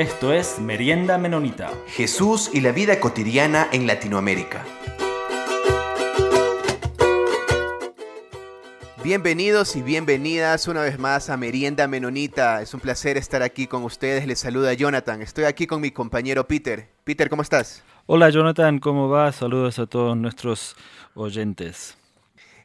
Esto es Merienda Menonita. Jesús y la vida cotidiana en Latinoamérica. Bienvenidos y bienvenidas una vez más a Merienda Menonita. Es un placer estar aquí con ustedes. Les saluda Jonathan. Estoy aquí con mi compañero Peter. Peter, ¿cómo estás? Hola Jonathan, ¿cómo va? Saludos a todos nuestros oyentes.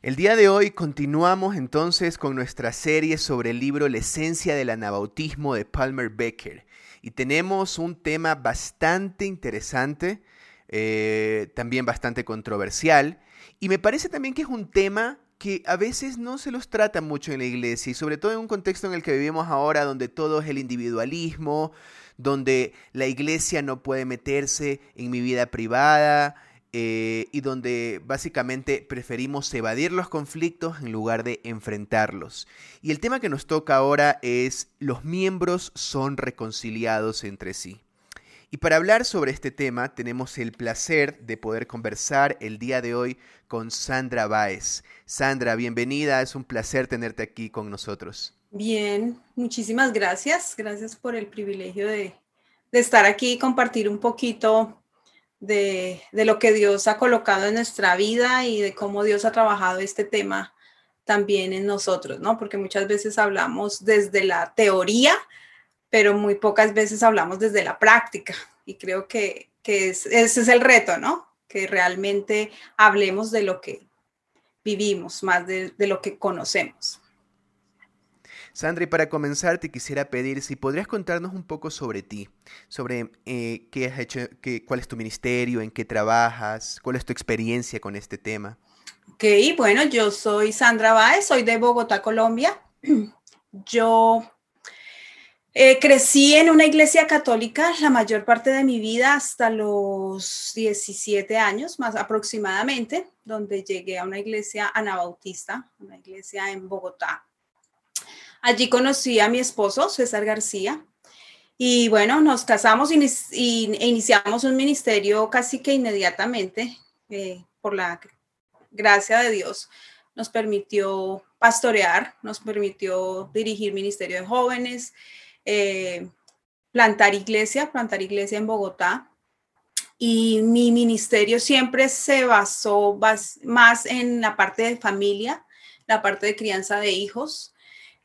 El día de hoy continuamos entonces con nuestra serie sobre el libro La esencia del anabautismo de Palmer Becker. Y tenemos un tema bastante interesante, eh, también bastante controversial. Y me parece también que es un tema que a veces no se los trata mucho en la iglesia y sobre todo en un contexto en el que vivimos ahora donde todo es el individualismo, donde la iglesia no puede meterse en mi vida privada eh, y donde básicamente preferimos evadir los conflictos en lugar de enfrentarlos. Y el tema que nos toca ahora es los miembros son reconciliados entre sí. Y para hablar sobre este tema tenemos el placer de poder conversar el día de hoy con Sandra Báez. Sandra, bienvenida, es un placer tenerte aquí con nosotros. Bien, muchísimas gracias. Gracias por el privilegio de, estar aquí y compartir un poquito de, de, lo que Dios ha colocado en nuestra vida y de cómo Dios ha trabajado este tema también en nosotros, ¿no? Porque muchas veces hablamos desde la teoría, pero muy pocas veces hablamos desde la práctica y creo que, ese es el reto, ¿no? Que realmente hablemos de lo que vivimos, más de, lo que conocemos. Sandra, y para comenzar te quisiera pedir si podrías contarnos un poco sobre ti, sobre eh, qué has hecho, qué, cuál es tu ministerio, en qué trabajas, cuál es tu experiencia con este tema. Ok, bueno, yo soy Sandra Báez, soy de Bogotá, Colombia. Yo eh, crecí en una iglesia católica la mayor parte de mi vida hasta los 17 años, más aproximadamente, donde llegué a una iglesia anabautista, una iglesia en Bogotá. Allí conocí a mi esposo, César García, y bueno, nos casamos y, e iniciamos un ministerio casi que inmediatamente, eh, por la gracia de Dios, nos permitió pastorear, nos permitió dirigir ministerio de jóvenes, eh, plantar iglesia, plantar iglesia en Bogotá. Y mi ministerio siempre se basó más en la parte de familia, la parte de crianza de hijos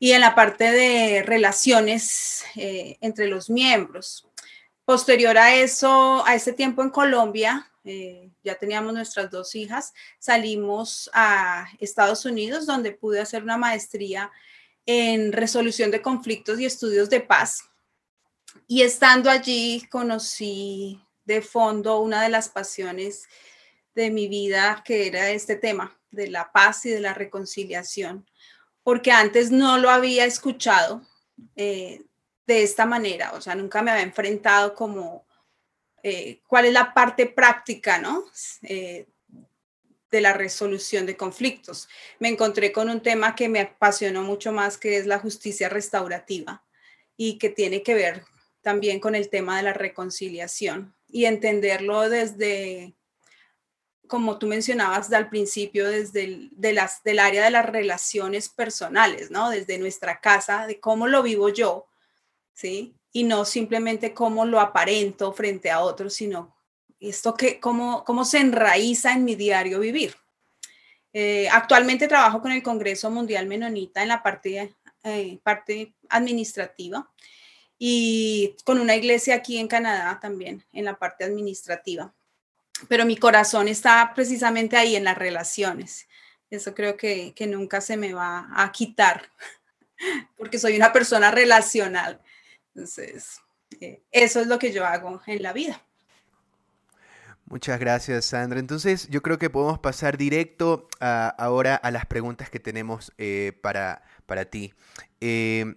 y en la parte de relaciones eh, entre los miembros. Posterior a eso, a ese tiempo en Colombia, eh, ya teníamos nuestras dos hijas, salimos a Estados Unidos donde pude hacer una maestría en resolución de conflictos y estudios de paz. Y estando allí conocí de fondo una de las pasiones de mi vida, que era este tema de la paz y de la reconciliación, porque antes no lo había escuchado eh, de esta manera, o sea, nunca me había enfrentado como eh, cuál es la parte práctica, ¿no? Eh, de la resolución de conflictos. Me encontré con un tema que me apasionó mucho más, que es la justicia restaurativa y que tiene que ver también con el tema de la reconciliación y entenderlo desde, como tú mencionabas al principio, desde de las, del área de las relaciones personales, ¿no? Desde nuestra casa, de cómo lo vivo yo, ¿sí? Y no simplemente cómo lo aparento frente a otros, sino esto que, cómo, cómo se enraiza en mi diario vivir. Eh, actualmente trabajo con el Congreso Mundial Menonita en la parte, eh, parte administrativa y con una iglesia aquí en Canadá también en la parte administrativa. Pero mi corazón está precisamente ahí en las relaciones. Eso creo que, que nunca se me va a quitar porque soy una persona relacional. Entonces, eh, eso es lo que yo hago en la vida. Muchas gracias, Sandra. Entonces, yo creo que podemos pasar directo ahora a las preguntas que tenemos eh, para, para, ti. Eh,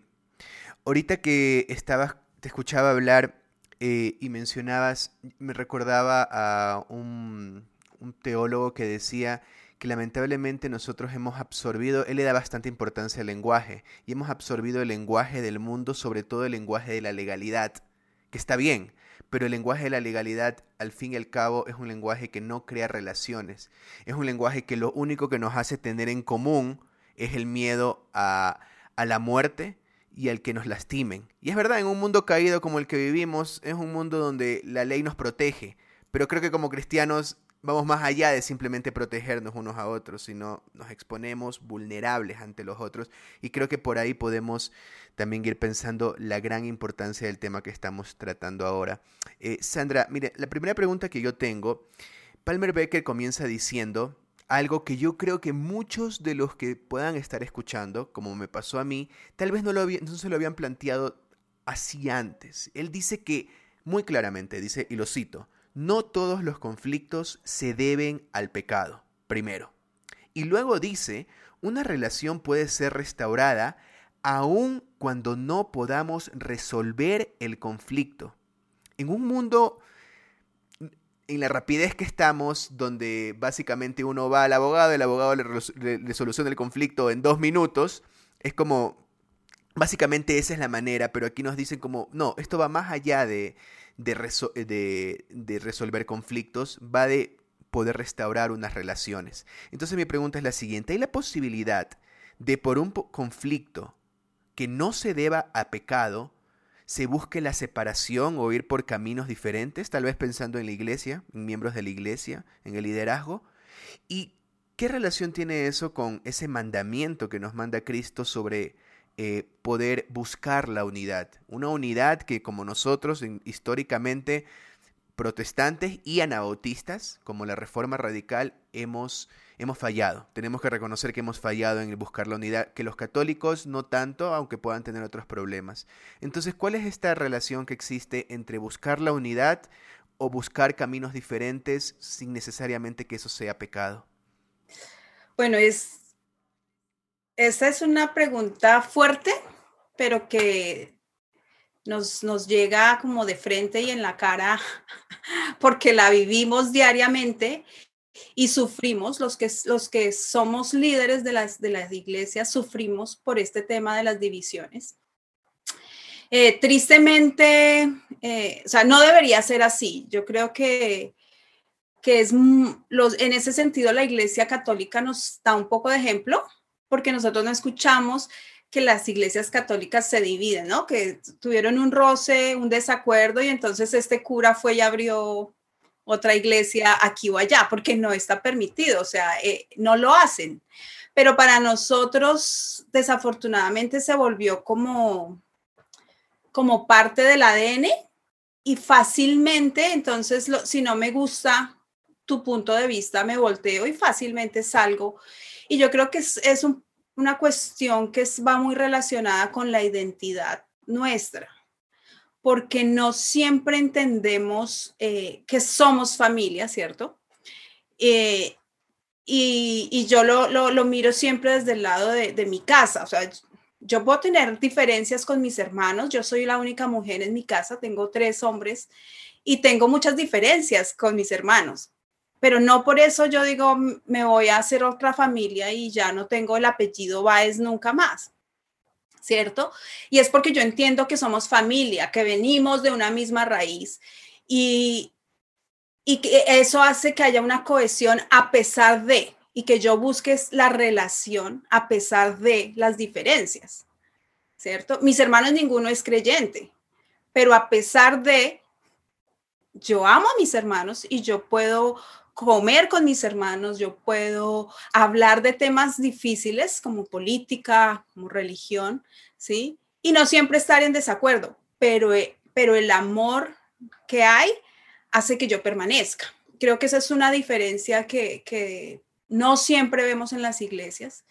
ahorita que estabas, te escuchaba hablar eh, y mencionabas, me recordaba a un, un teólogo que decía que lamentablemente nosotros hemos absorbido, él le da bastante importancia al lenguaje, y hemos absorbido el lenguaje del mundo, sobre todo el lenguaje de la legalidad, que está bien, pero el lenguaje de la legalidad, al fin y al cabo, es un lenguaje que no crea relaciones. Es un lenguaje que lo único que nos hace tener en común es el miedo a, la muerte y al que nos lastimen. Y es verdad, en un mundo caído como el que vivimos, es un mundo donde la ley nos protege, pero creo que como cristianos vamos más allá de simplemente protegernos unos a otros, sino nos exponemos vulnerables ante los otros y creo que por ahí podemos también ir pensando la gran importancia del tema que estamos tratando ahora. Eh, Sandra, mire, la primera pregunta que yo tengo, Palmer Becker comienza diciendo algo que yo creo que muchos de los que puedan estar escuchando, como me pasó a mí, tal vez no, lo no se lo habían planteado así antes. Él dice que, muy claramente, dice, y lo cito, no todos los conflictos se deben al pecado, primero. Y luego dice, una relación puede ser restaurada aun cuando no podamos resolver el conflicto. En un mundo, en la rapidez que estamos, donde básicamente uno va al abogado, el abogado le, soluciona el conflicto en dos minutos, es como, básicamente esa es la manera, pero aquí nos dicen como, no, esto va más allá de, de, resolver conflictos, va de poder restaurar unas relaciones. Entonces mi pregunta es la siguiente, ¿hay la posibilidad de por un conflicto que no se deba a pecado, se busque la separación o ir por caminos diferentes, tal vez pensando en la iglesia, en miembros de la iglesia, en el liderazgo? ¿Y qué relación tiene eso con ese mandamiento que nos manda Cristo sobre eh, poder buscar la unidad. Una unidad que como nosotros históricamente protestantes y anabautistas, como la Reforma Radical, hemos, hemos fallado. Tenemos que reconocer que hemos fallado en buscar la unidad, que los católicos no tanto, aunque puedan tener otros problemas. Entonces, ¿cuál es esta relación que existe entre buscar la unidad o buscar caminos diferentes sin necesariamente que eso sea pecado? Bueno, es esa es una pregunta fuerte, pero que nos, nos, llega como de frente y en la cara porque la vivimos diariamente y sufrimos, los que, los que somos líderes de las, de las iglesias, sufrimos por este tema de las divisiones. Eh, tristemente, eh, o sea, no debería ser así. Yo creo que, que es, los, en ese sentido la iglesia católica nos da un poco de ejemplo porque nosotros no escuchamos que las iglesias católicas se dividen, ¿no? Que tuvieron un roce, un desacuerdo y entonces este cura fue y abrió otra iglesia aquí o allá, porque no está permitido, o sea, eh, no lo hacen. Pero para nosotros, desafortunadamente, se volvió como, como parte del ADN y fácilmente, entonces, si no me gusta tu punto de vista, me volteo y fácilmente salgo. Y yo creo que es, es un una cuestión que va muy relacionada con la identidad nuestra, porque no siempre entendemos eh, que somos familia, ¿cierto? Eh, y, yo lo, miro siempre desde el lado de, de mi casa, o sea, yo puedo tener diferencias con mis hermanos, yo soy la única mujer en mi casa, tengo tres hombres y tengo muchas diferencias con mis hermanos, pero no por eso yo digo, me voy a hacer otra familia y ya no tengo el apellido Baez nunca más. ¿Cierto? Y es porque yo entiendo que somos familia, que venimos de una misma raíz y, y que eso hace que haya una cohesión a pesar de, y que yo busque la relación a pesar de las diferencias. ¿Cierto? Mis hermanos ninguno es creyente, pero a pesar de, yo amo a mis hermanos y yo puedo comer con mis hermanos, yo puedo hablar de temas difíciles como política, como religión, ¿sí? Y no siempre estar en desacuerdo, pero, eh, pero el amor que hay hace que yo permanezca. Creo que esa es una diferencia que, que no siempre vemos en las iglesias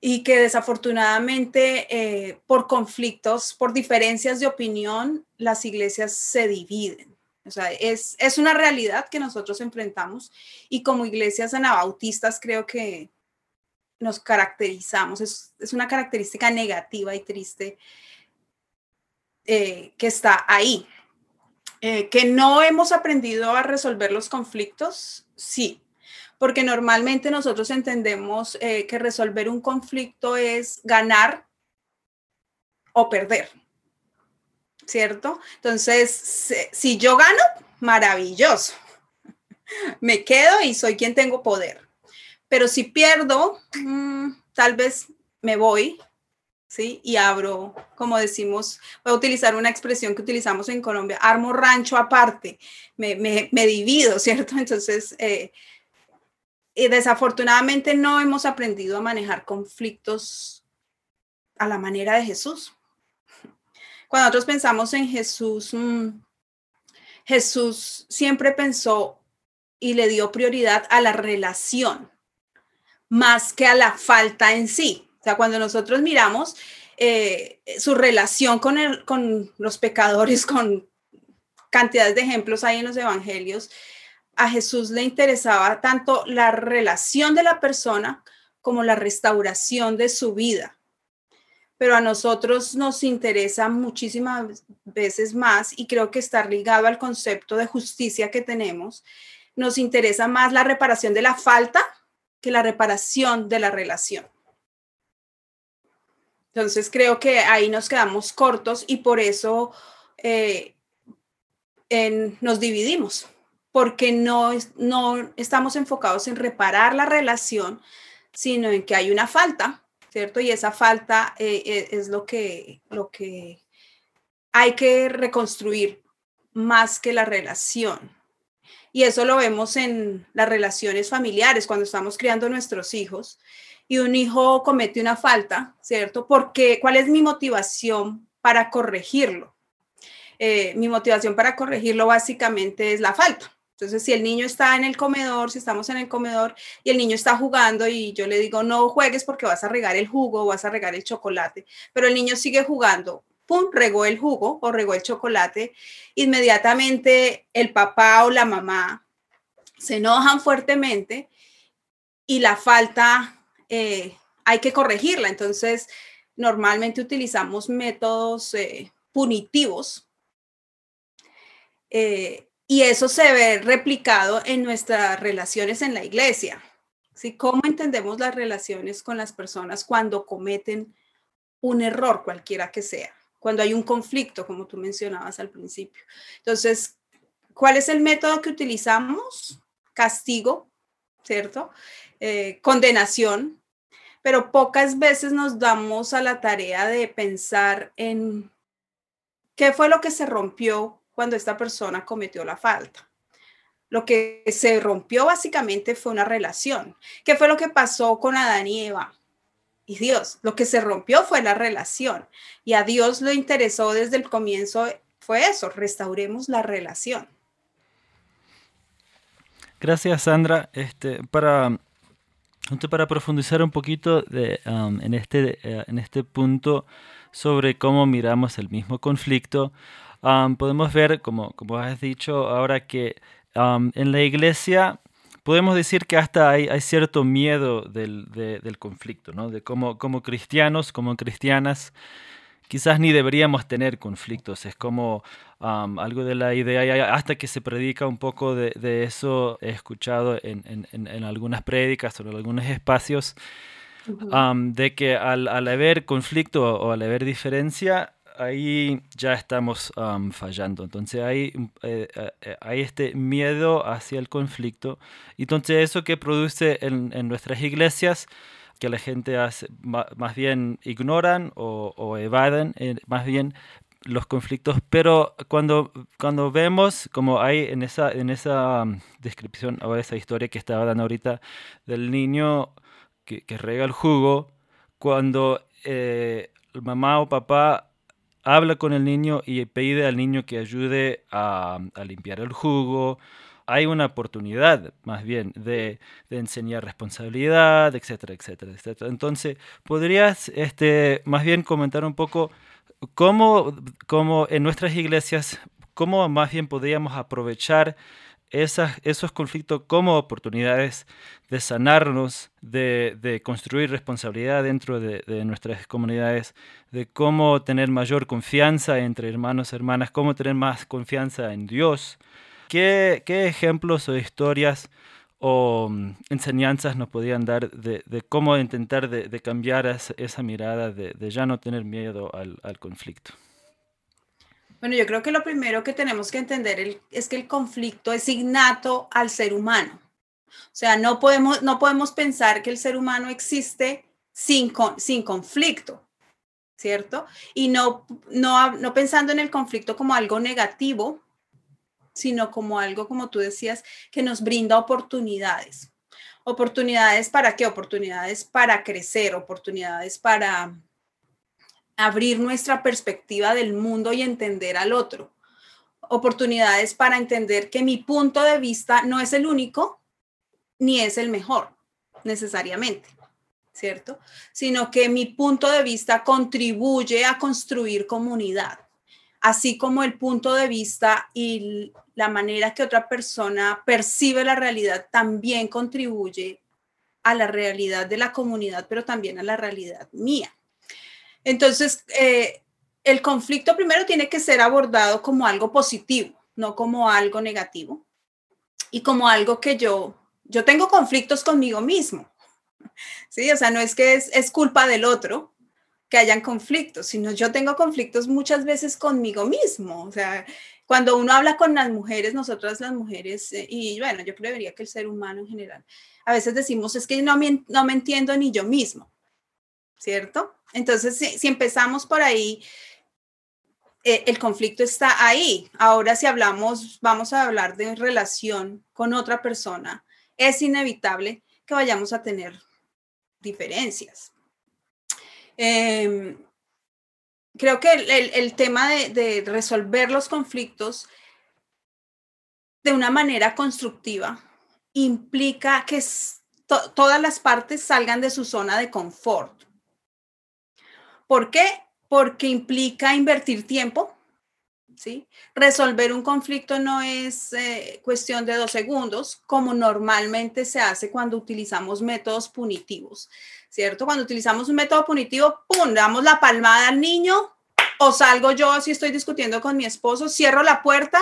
y que desafortunadamente eh, por conflictos, por diferencias de opinión, las iglesias se dividen. O sea, es, una realidad que nosotros enfrentamos y como iglesias anabautistas creo que nos caracterizamos. Es, una característica negativa y triste eh, que está ahí. Eh, que no hemos aprendido a resolver los conflictos, sí, porque normalmente nosotros entendemos eh, que resolver un conflicto es ganar o perder. ¿Cierto? Entonces, si yo gano, maravilloso. Me quedo y soy quien tengo poder. Pero si pierdo, mm, tal vez me voy ¿sí? Y abro, como decimos, voy a utilizar una expresión que utilizamos en Colombia, armo rancho aparte, me, me, divido, ¿cierto? Entonces, eh, y desafortunadamente no hemos aprendido a manejar conflictos a la manera de Jesús. Cuando nosotros pensamos en Jesús, mm, Jesús siempre pensó y le dio prioridad a la relación más que a la falta en sí. O sea, cuando nosotros miramos eh, su relación con, con los pecadores, con cantidades de ejemplos ahí en los evangelios, a Jesús le interesaba tanto la relación de la persona como la restauración de su vida. Pero a nosotros nos interesa muchísimas veces más y creo que está ligado al concepto de justicia que tenemos. Nos interesa más la reparación de la falta que la reparación de la relación. Entonces creo que ahí nos quedamos cortos y por eso eh, nos dividimos, porque no, no estamos enfocados en reparar la relación, sino en que hay una falta, ¿cierto? Y esa falta eh, eh, es lo que, lo que hay que reconstruir más que la relación. Y eso lo vemos en las relaciones familiares, cuando estamos criando nuestros hijos y un hijo comete una falta, ¿cierto? Porque, ¿cuál es mi motivación para corregirlo? Eh, mi motivación para corregirlo básicamente es la falta. Entonces, si el niño está en el comedor, si estamos en el comedor y el niño está jugando y yo le digo, no juegues porque vas a regar el jugo o vas a regar el chocolate, pero el niño sigue jugando, pum, regó el jugo o regó el chocolate, inmediatamente el papá o la mamá se enojan fuertemente y la falta eh, hay que corregirla. Entonces, normalmente utilizamos métodos eh, punitivos eh, y eso se ve replicado en nuestras relaciones en la iglesia. ¿sí? ¿Cómo entendemos las relaciones con las personas cuando cometen un error, cualquiera que sea? cuando hay un conflicto, como tú mencionabas al principio. Entonces, ¿cuál es el método que utilizamos? Castigo, ¿cierto? Eh, condenación, pero pocas veces nos damos a la tarea de pensar en qué fue lo que se rompió cuando esta persona cometió la falta. Lo que se rompió básicamente fue una relación. ¿Qué fue lo que pasó con Adán y Eva? y Dios. Lo que se rompió fue la relación y a Dios lo interesó desde el comienzo fue eso, restauremos la relación. Gracias, Sandra. Este, para, para profundizar un poquito um, en, este, eh, en este punto sobre cómo miramos el mismo conflicto, um, podemos ver, como, como has dicho ahora, que um, en la iglesia podemos decir que hasta hay, cierto miedo del, conflicto, ¿no? De cómo, como cristianos, como cristianas, quizás ni deberíamos tener conflictos. Es como algo de la idea, hasta que se predica un poco de, eso, he escuchado en, algunas prédicas o en algunos espacios, de que al, al, haber conflicto o al haber diferencia, ahí ya estamos fallando. Entonces hay, eh, eh, hay este miedo hacia el conflicto. Entonces eso que produce en, nuestras iglesias, que la gente hace, más bien ignoran o, o evaden, eh, más bien los conflictos, pero cuando, cuando vemos, como hay en esa, en esa descripción o esa historia que estaba dando ahorita del niño que, que rega el jugo, cuando mamá o papá habla con el niño y pide al niño que ayude a, limpiar el jugo. Hay una oportunidad, más bien, de, enseñar responsabilidad, etcétera, etcétera, etcétera. Entonces, ¿podrías este, más bien comentar un poco cómo, cómo en nuestras iglesias, cómo más bien podríamos aprovechar esos conflictos como oportunidades de sanarnos, de, construir responsabilidad dentro de, nuestras comunidades, de cómo tener mayor confianza entre hermanos y hermanas, cómo tener más confianza en Dios. ¿Qué, ejemplos o historias o mm, enseñanzas nos podían dar de, cómo intentar de, cambiar esa, mirada, de, ya no tener miedo al conflicto? Bueno, yo creo que lo primero que tenemos que entender es que el conflicto es innato al ser humano. O sea, no podemos, no podemos pensar que el ser humano existe sin, sin conflicto. ¿cierto? Y no, no, no pensando en el conflicto como algo negativo, sino como algo, como tú decías, que nos brinda oportunidades. ¿Oportunidades para qué? Oportunidades para crecer, oportunidades para abrir nuestra perspectiva del mundo y entender al otro. Oportunidades para entender que mi punto de vista no es el único ni es el mejor, necesariamente. ¿cierto? Sino que mi punto de vista contribuye a construir comunidad, así como el punto de vista y la manera que otra persona percibe la realidad también contribuye a la realidad de la comunidad, pero también a la realidad mía. Entonces, eh, el conflicto primero tiene que ser abordado como algo positivo, no como algo negativo, y como algo que yo, yo tengo conflictos conmigo mismo, ¿sí? O sea, no es que es, culpa del otro que hayan conflictos, sino yo tengo conflictos muchas veces conmigo mismo. O sea, cuando uno habla con las mujeres, nosotras las mujeres, eh, y bueno, yo creería que el ser humano en general, a veces decimos, es que no me, no me entiendo ni yo mismo, ¿cierto? Entonces, si, empezamos por ahí, eh, el conflicto está ahí. Ahora, si hablamos, vamos a hablar de relación con otra persona, es inevitable que vayamos a tener diferencias. Em, creo que el, tema de, resolver los conflictos de una manera constructiva implica que todas las partes salgan de su zona de confort. ¿Por qué? Porque implica invertir tiempo, ¿sí? Resolver un conflicto no es eh, cuestión de dos segundos, como normalmente se hace cuando utilizamos métodos punitivos, ¿cierto? Cuando utilizamos un método punitivo, ¡pum!, damos la palmada al niño o salgo yo si estoy discutiendo con mi esposo, cierro la puerta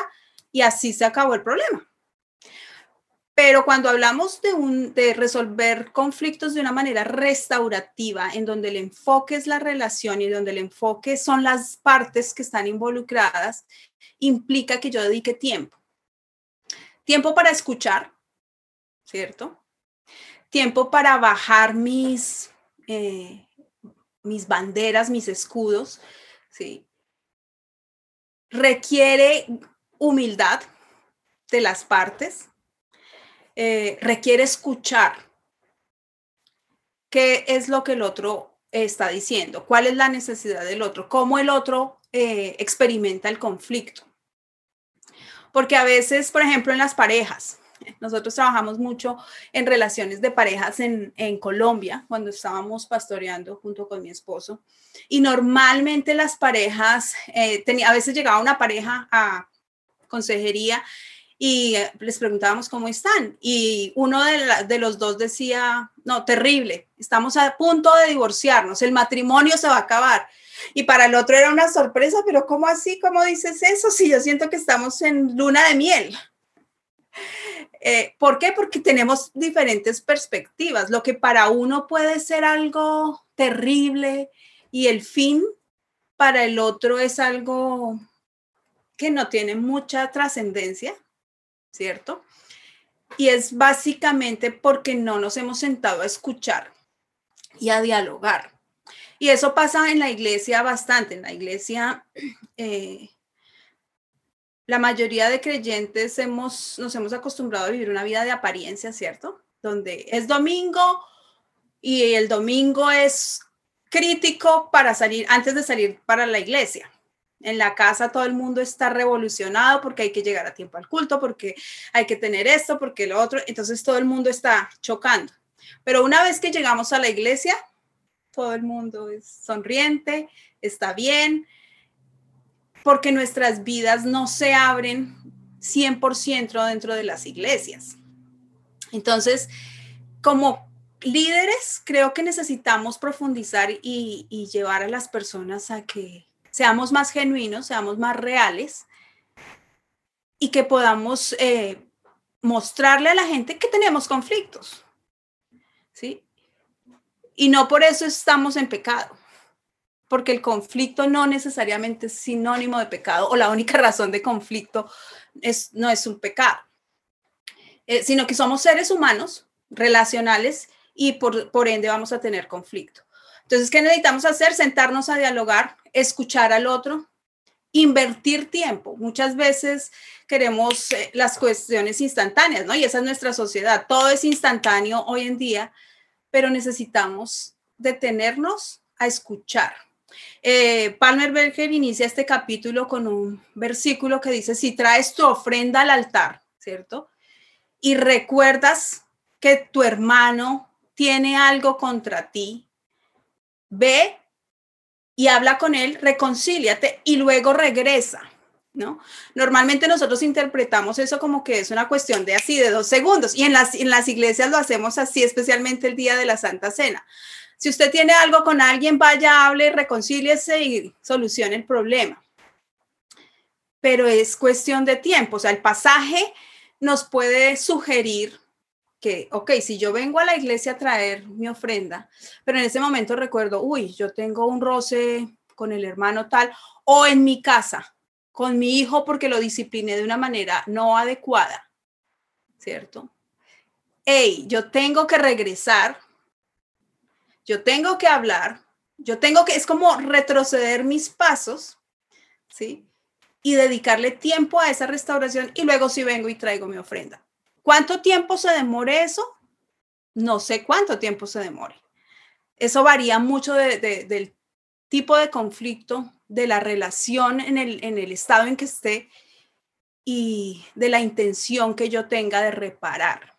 y así se acabó el problema. Pero cuando hablamos de, resolver conflictos de una manera restaurativa, en donde el enfoque es la relación y donde el enfoque son las partes que están involucradas, implica que yo dedique tiempo. Tiempo para escuchar, ¿cierto? Tiempo para bajar mis, eh, mis banderas, mis escudos, ¿sí? Requiere humildad de las partes eh, requiere escuchar qué es lo que el otro está diciendo, cuál es la necesidad del otro, cómo el otro eh, experimenta el conflicto. Porque a veces, por ejemplo, en las parejas, nosotros trabajamos mucho en relaciones de parejas en, Colombia, cuando estábamos pastoreando junto con mi esposo. Y normalmente las parejas, eh, tenía, a veces llegaba una pareja a consejería y eh, les preguntábamos cómo están. Y uno de, los dos decía, no, terrible, estamos a punto de divorciarnos, el matrimonio se va a acabar. Y para el otro era una sorpresa, pero ¿cómo así? ¿Cómo dices eso? Si yo siento que estamos en luna de miel. Eh, ¿Por qué? Porque tenemos diferentes perspectivas. Lo que para uno puede ser algo terrible y el fin para el otro es algo que no tiene mucha trascendencia ¿cierto? Y es básicamente porque no nos hemos sentado a escuchar y a dialogar. Y eso pasa en la iglesia bastante. En la iglesia, eh, la mayoría de creyentes hemos, nos hemos acostumbrado a vivir una vida de apariencia, ¿cierto? Donde es domingo y el domingo es crítico para salir, antes de salir para la iglesia. En la casa todo el mundo está revolucionado porque hay que llegar a tiempo al culto, porque hay que tener esto, porque lo otro. Entonces todo el mundo está chocando. Pero una vez que llegamos a la iglesia, todo el mundo es sonriente, está bien, porque nuestras vidas no se abren 100% dentro de las iglesias. Entonces, como líderes, creo que necesitamos profundizar y, y llevar a las personas a que seamos más genuinos, seamos más reales y que podamos eh, mostrarle a la gente que tenemos conflictos. ¿Sí? Y no por eso estamos en pecado, porque el conflicto no necesariamente es sinónimo de pecado o la única razón de conflicto es, no es un pecado, eh, sino que somos seres humanos relacionales y por, por ende vamos a tener conflicto. Entonces, ¿qué necesitamos hacer? Sentarnos a dialogar, escuchar al otro, invertir tiempo. Muchas veces queremos eh, las cuestiones instantáneas, ¿no? Y esa es nuestra sociedad. Todo es instantáneo hoy en día, pero necesitamos detenernos a escuchar. Eh, Palmer Berger inicia este capítulo con un versículo que dice, si traes tu ofrenda al altar, ¿cierto? Y recuerdas que tu hermano tiene algo contra ti, ve y habla con él, reconcíliate y luego regresa. ¿No? Normalmente nosotros interpretamos eso como que es una cuestión de así, de dos segundos, y en las, en las iglesias lo hacemos así, especialmente el día de la Santa Cena. Si usted tiene algo con alguien, vaya, hable, reconcíliese y solucione el problema. Pero es cuestión de tiempo, o sea, el pasaje nos puede sugerir que, ok, si yo vengo a la iglesia a traer mi ofrenda, pero en ese momento recuerdo, uy, yo tengo un roce con el hermano tal, o en mi casa, con mi hijo porque lo discipliné de una manera no adecuada, ¿cierto? Hey, yo tengo que regresar, yo tengo que hablar, yo tengo que, es como retroceder mis pasos, ¿sí? Y dedicarle tiempo a esa restauración y luego si vengo y traigo mi ofrenda. ¿Cuánto tiempo se demore eso? No sé cuánto tiempo se demore. Eso varía mucho del tipo de conflicto, de la relación en el, estado en que esté y de la intención que yo tenga de reparar.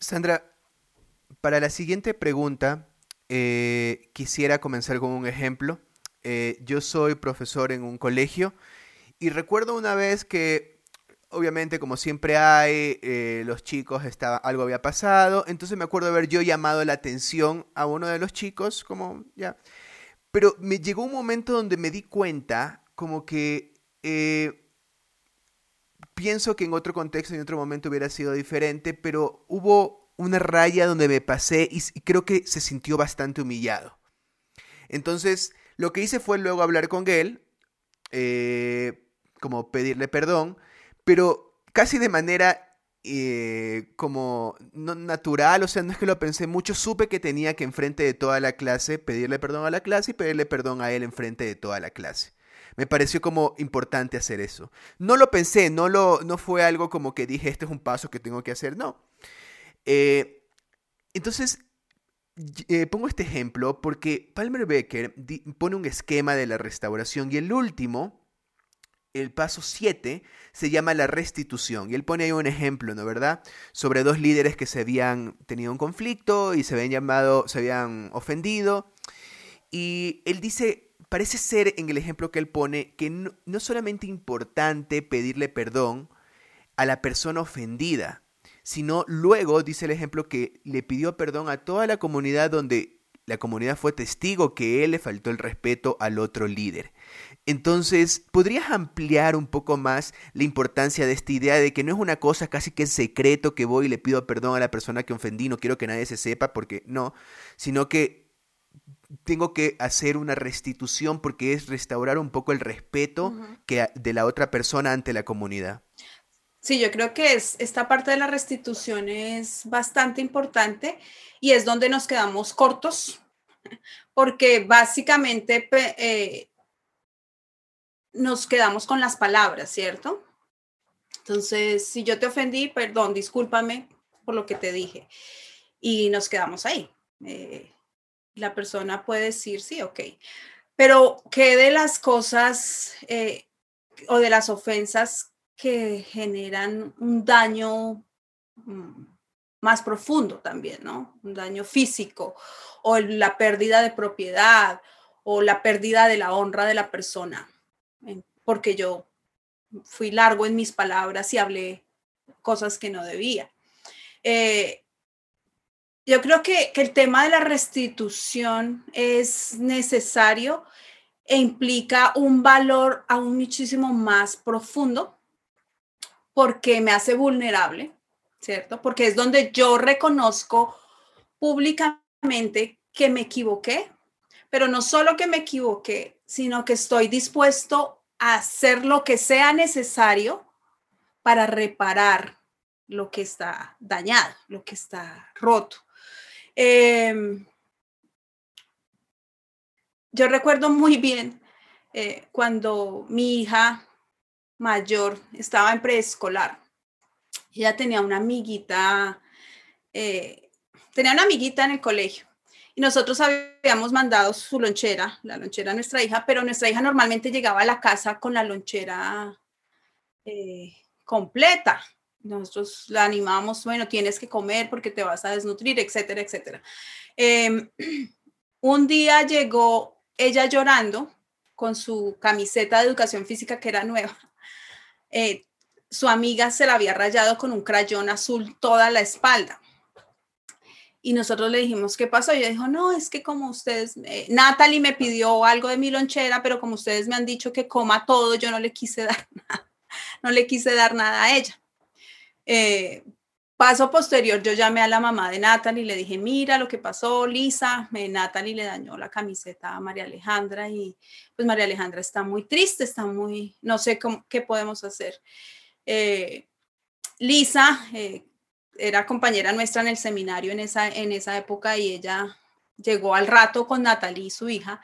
Sandra, para la siguiente pregunta, eh, quisiera comenzar con un ejemplo. Eh, yo soy profesor en un colegio y recuerdo una vez que obviamente, como siempre hay, eh, los chicos, estaba, algo había pasado. Entonces me acuerdo haber yo llamado la atención a uno de los chicos, como ya. Pero me llegó un momento donde me di cuenta, como que eh, pienso que en otro contexto, en otro momento hubiera sido diferente, pero hubo una raya donde me pasé y, creo que se sintió bastante humillado. Entonces, lo que hice fue luego hablar con él, eh, como pedirle perdón pero casi de manera eh, como no natural, o sea, no es que lo pensé mucho, supe que tenía que enfrente de toda la clase pedirle perdón a la clase y pedirle perdón a él enfrente de toda la clase. Me pareció como importante hacer eso. No lo pensé, no, lo, no fue algo como que dije, este es un paso que tengo que hacer, no. Eh, entonces, eh, pongo este ejemplo porque Palmer Becker pone un esquema de la restauración y el último el paso 7 se llama la restitución. Y él pone ahí un ejemplo, ¿no verdad? Sobre dos líderes que se habían tenido un conflicto y se habían llamado, se habían ofendido. Y él dice, parece ser en el ejemplo que él pone, que no, no solamente importante pedirle perdón a la persona ofendida, sino luego, dice el ejemplo, que le pidió perdón a toda la comunidad donde la comunidad fue testigo que él le faltó el respeto al otro líder. Entonces, ¿podrías ampliar un poco más la importancia de esta idea de que no es una cosa casi que en secreto que voy y le pido perdón a la persona que ofendí, no quiero que nadie se sepa porque no, sino que tengo que hacer una restitución porque es restaurar un poco el respeto que de la otra persona ante la comunidad. Sí, yo creo que es, esta parte de la restitución es bastante importante y es donde nos quedamos cortos, porque básicamente eh, nos quedamos con las palabras, ¿cierto? Entonces, si yo te ofendí, perdón, discúlpame por lo que te dije. Y nos quedamos ahí. Eh, la persona puede decir, sí, ok. Pero, ¿qué de las cosas eh, o de las ofensas que generan un daño mm, más profundo también, ¿no? Un daño físico o la pérdida de propiedad o la pérdida de la honra de la persona porque yo fui largo en mis palabras y hablé cosas que no debía. Eh, yo creo que, que, el tema de la restitución es necesario e implica un valor aún muchísimo más profundo porque me hace vulnerable, ¿cierto? Porque es donde yo reconozco públicamente que me equivoqué, pero no solo que me equivoqué, sino que estoy dispuesto a hacer lo que sea necesario para reparar lo que está dañado, lo que está roto. Em, yo recuerdo muy bien eh, cuando mi hija mayor estaba en preescolar. Ella tenía una amiguita, eh, tenía una amiguita en el colegio nosotros habíamos mandado su lonchera, la lonchera a nuestra hija, pero nuestra hija normalmente llegaba a la casa con la lonchera eh, completa. Nosotros la animamos, bueno, tienes que comer porque te vas a desnutrir, etcétera, etcétera. Em, un día llegó ella llorando con su camiseta de educación física que era nueva. Eh, su amiga se la había rayado con un crayón azul toda la espalda. Y nosotros le dijimos, ¿qué pasó? Y ella dijo, no, es que como ustedes, eh, Natalie me pidió algo de mi lonchera, pero como ustedes me han dicho que coma todo, yo no le quise dar nada, no le quise dar nada a ella. Eh, paso posterior, yo llamé a la mamá de Natalie y le dije, mira lo que pasó, Lisa, me, Natalie le dañó la camiseta a María Alejandra y pues María Alejandra está muy triste, está muy, no sé cómo, qué podemos hacer. Eh, Lisa eh, era compañera nuestra en el seminario en esa, en esa época y ella llegó al rato con Natalie, su hija,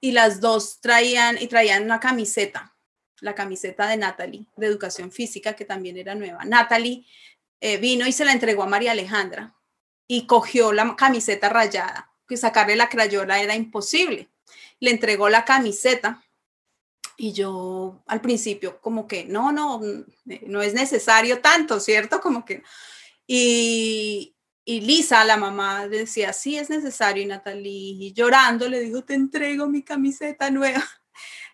y las dos traían y traían una camiseta, la camiseta de Natalie de educación física que también era nueva. Natalie eh, vino y se la entregó a María Alejandra y cogió la camiseta rayada, que sacarle la crayola era imposible. Le entregó la camiseta y yo al principio como que no, no, no es necesario tanto, ¿cierto? Como que... Y, y Lisa, la mamá, decía, sí es necesario. Y Natalie, llorando, le dijo, te entrego mi camiseta nueva.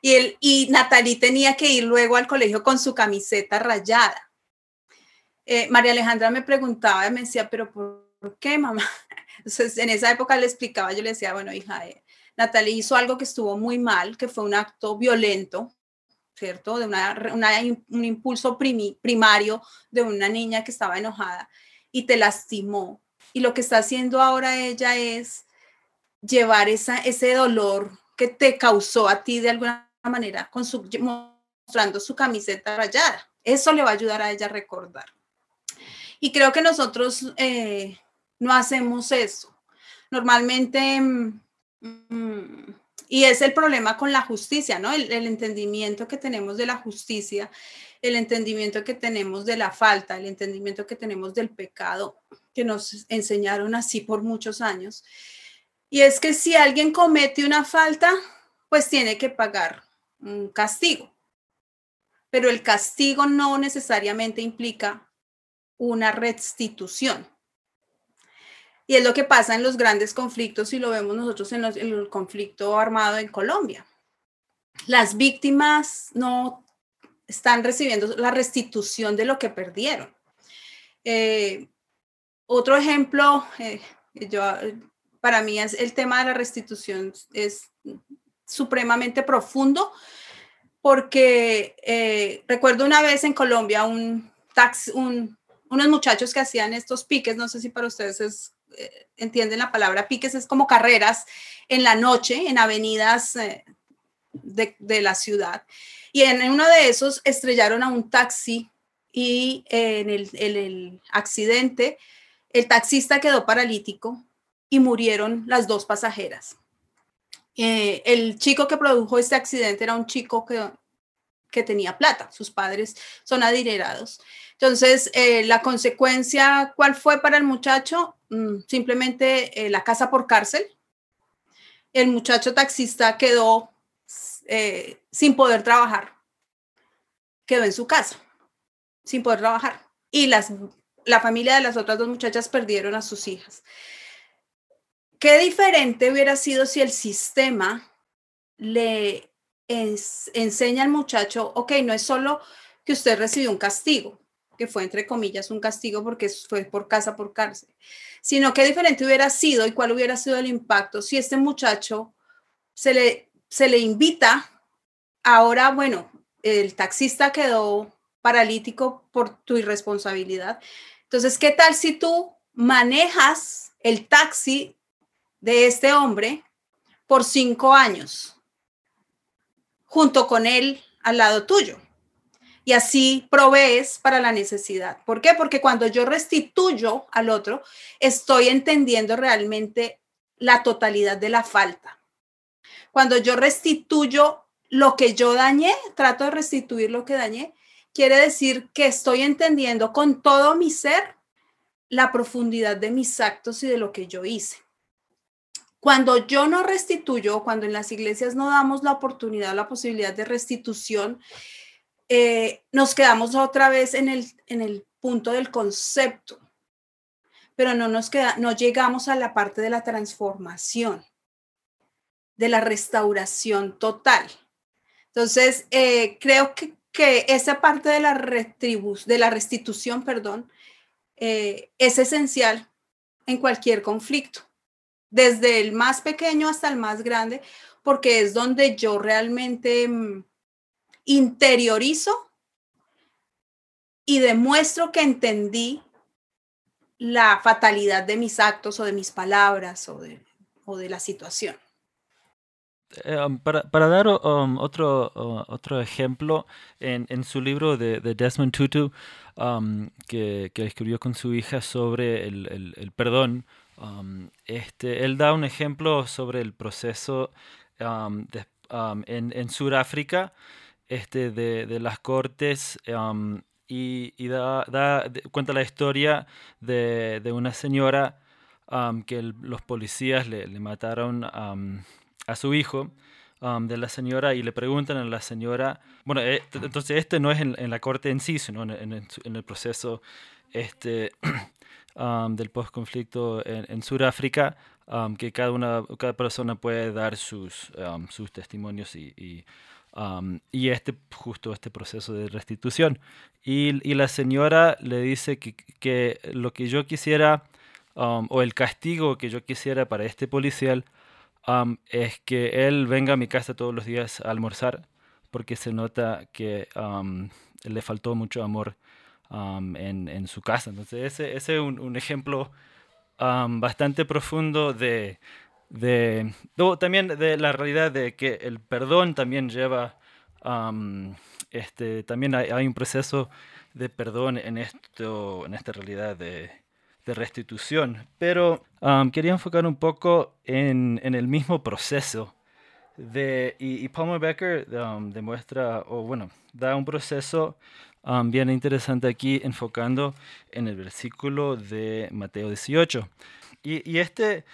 Y, él, y Natalie tenía que ir luego al colegio con su camiseta rayada. Eh, María Alejandra me preguntaba, me decía, pero ¿por, qué, mamá? Entonces, en esa época le explicaba, yo le decía, bueno, hija, eh, Natalie hizo algo que estuvo muy mal, que fue un acto violento, ¿cierto? De una, un impulso primario de una niña que estaba enojada y te lastimó. Y lo que está haciendo ahora ella es llevar esa, ese dolor que te causó a ti de alguna manera, con su, mostrando su camiseta rayada. Eso le va a ayudar a ella a recordar. Y creo que nosotros eh, no hacemos eso. Normalmente, mm, mm, y es el problema con la justicia, ¿no? El, entendimiento que tenemos de la justicia, el entendimiento que tenemos de la falta, el entendimiento que tenemos del pecado, que nos enseñaron así por muchos años. Y es que si alguien comete una falta, pues tiene que pagar un castigo. Pero el castigo no necesariamente implica una restitución. Y es lo que pasa en los grandes conflictos y lo vemos nosotros en, el conflicto armado en Colombia. Las víctimas no están recibiendo la restitución de lo que perdieron. Eh, otro ejemplo, eh, yo, para mí es el tema de la restitución es supremamente profundo porque eh, recuerdo una vez en Colombia un, unos muchachos que hacían estos piques, no sé si para ustedes eh, entienden la palabra piques, es como carreras en la noche en avenidas eh, de, la ciudad. Y en uno de esos estrellaron a un taxi y en el, accidente el taxista quedó paralítico y murieron las dos pasajeras. Eh, el chico que produjo este accidente era un chico que, que tenía plata, sus padres son adinerados. Entonces, eh, la consecuencia, ¿cuál fue para el muchacho? Mm, simplemente eh, la casa por cárcel. El muchacho taxista quedó eh, sin poder trabajar. Quedó en su casa, sin poder trabajar. Y las, la familia de las otras dos muchachas perdieron a sus hijas. Qué diferente hubiera sido si el sistema le enseña al muchacho, ok, no es solo que usted recibió un castigo, que fue entre comillas un castigo porque fue por casa por cárcel, sino qué diferente hubiera sido y cuál hubiera sido el impacto si este muchacho se le, se le invita, ahora, bueno, el taxista quedó paralítico por tu irresponsabilidad. Entonces, ¿qué tal si tú manejas el taxi de este hombre por cinco años junto con él al lado tuyo? Y así provees para la necesidad. ¿Por qué? Porque cuando yo restituyo al otro, estoy entendiendo realmente la totalidad de la falta. Cuando yo restituyo lo que yo dañé, trato de restituir lo que dañé, quiere decir que estoy entendiendo con todo mi ser la profundidad de mis actos y de lo que yo hice. Cuando yo no restituyo, cuando en las iglesias no damos la oportunidad, la posibilidad de restitución, eh, nos quedamos otra vez en el, en el punto del concepto, pero no nos queda, no llegamos a la parte de la transformación, de la restauración total. Entonces, eh, creo que, que, esa parte de la, de la restitución, perdón, eh, es esencial en cualquier conflicto, desde el más pequeño hasta el más grande, porque es donde yo realmente mm, interiorizo y demuestro que entendí la fatalidad de mis actos o de mis palabras o de, o de la situación. Eh, um, para, para, dar um, otro, uh, otro ejemplo, en, en, su libro de, de Desmond Tutu, um, que, que, escribió con su hija sobre el, el, el perdón, este, él da un ejemplo sobre el proceso de, en, en Sudáfrica este, de, de, las cortes y, y da, da, cuenta la historia de, de una señora que los policías le, le mataron a su hijo um, de la señora y le preguntan a la señora, bueno, eh, entonces este no es en, la corte en sí, sino en, en, el proceso este, um, del postconflicto en, en Sudáfrica, um, que cada, una, cada persona puede dar sus, sus testimonios y, y, y, este, justo este proceso de restitución. Y, y la señora le dice que, que, lo que yo quisiera, o el castigo que yo quisiera para este policial, es que él venga a mi casa todos los días a almorzar porque se nota que le faltó mucho amor en, en, su casa. Entonces ese, ese es un, un ejemplo bastante profundo de, de también de la realidad de que el perdón también lleva, este, también hay, un proceso de perdón en, esto, en esta realidad de, restitución, pero um, quería enfocar un poco en, el mismo proceso. Y, Palmer Becker demuestra, o bueno, da un proceso bien interesante aquí, enfocando en el versículo de Mateo 18. Y, y este,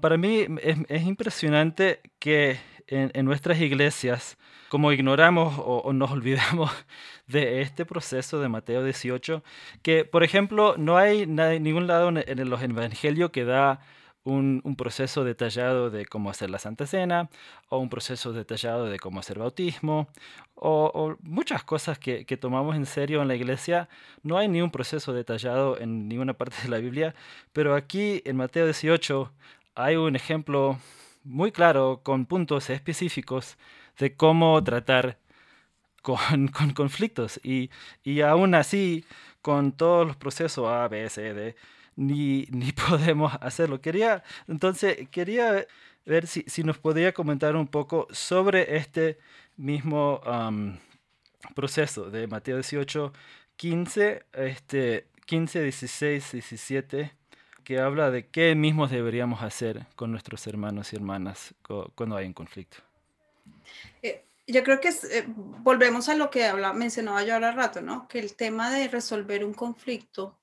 para mí, es, es, impresionante que en, en nuestras iglesias, como ignoramos o, nos olvidamos de este proceso de Mateo 18, que por ejemplo no hay ningún lado en, los evangelios que da un, proceso detallado de cómo hacer la Santa Cena, o un proceso detallado de cómo hacer bautismo, o, muchas cosas que, que, tomamos en serio en la iglesia. No hay ni un proceso detallado en ninguna parte de la Biblia, pero aquí en Mateo 18 hay un ejemplo muy claro con puntos específicos de cómo tratar con, con conflictos y, y, aún así, con todos los procesos A, B, C, D, ni, ni podemos hacerlo. Quería, entonces, quería ver si, si nos podía comentar un poco sobre este mismo proceso de Mateo 18, 15, este, 15, 16, 17 que habla de qué mismos deberíamos hacer con nuestros hermanos y hermanas cuando hay un conflicto. Eh, yo creo que eh, volvemos a lo que mencionaba yo ahora rato, ¿no? Que el tema de resolver un conflicto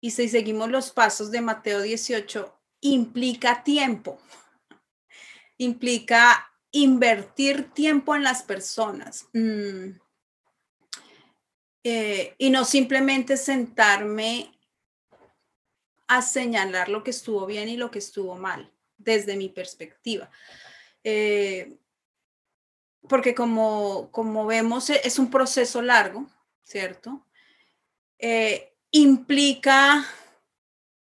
y si seguimos los pasos de Mateo 18 implica tiempo, implica invertir tiempo en las personas mm. eh, y no simplemente sentarme a señalar lo que estuvo bien y lo que estuvo mal desde mi perspectiva. Eh, porque como, como vemos e, es un proceso largo, ¿cierto? Eh, implica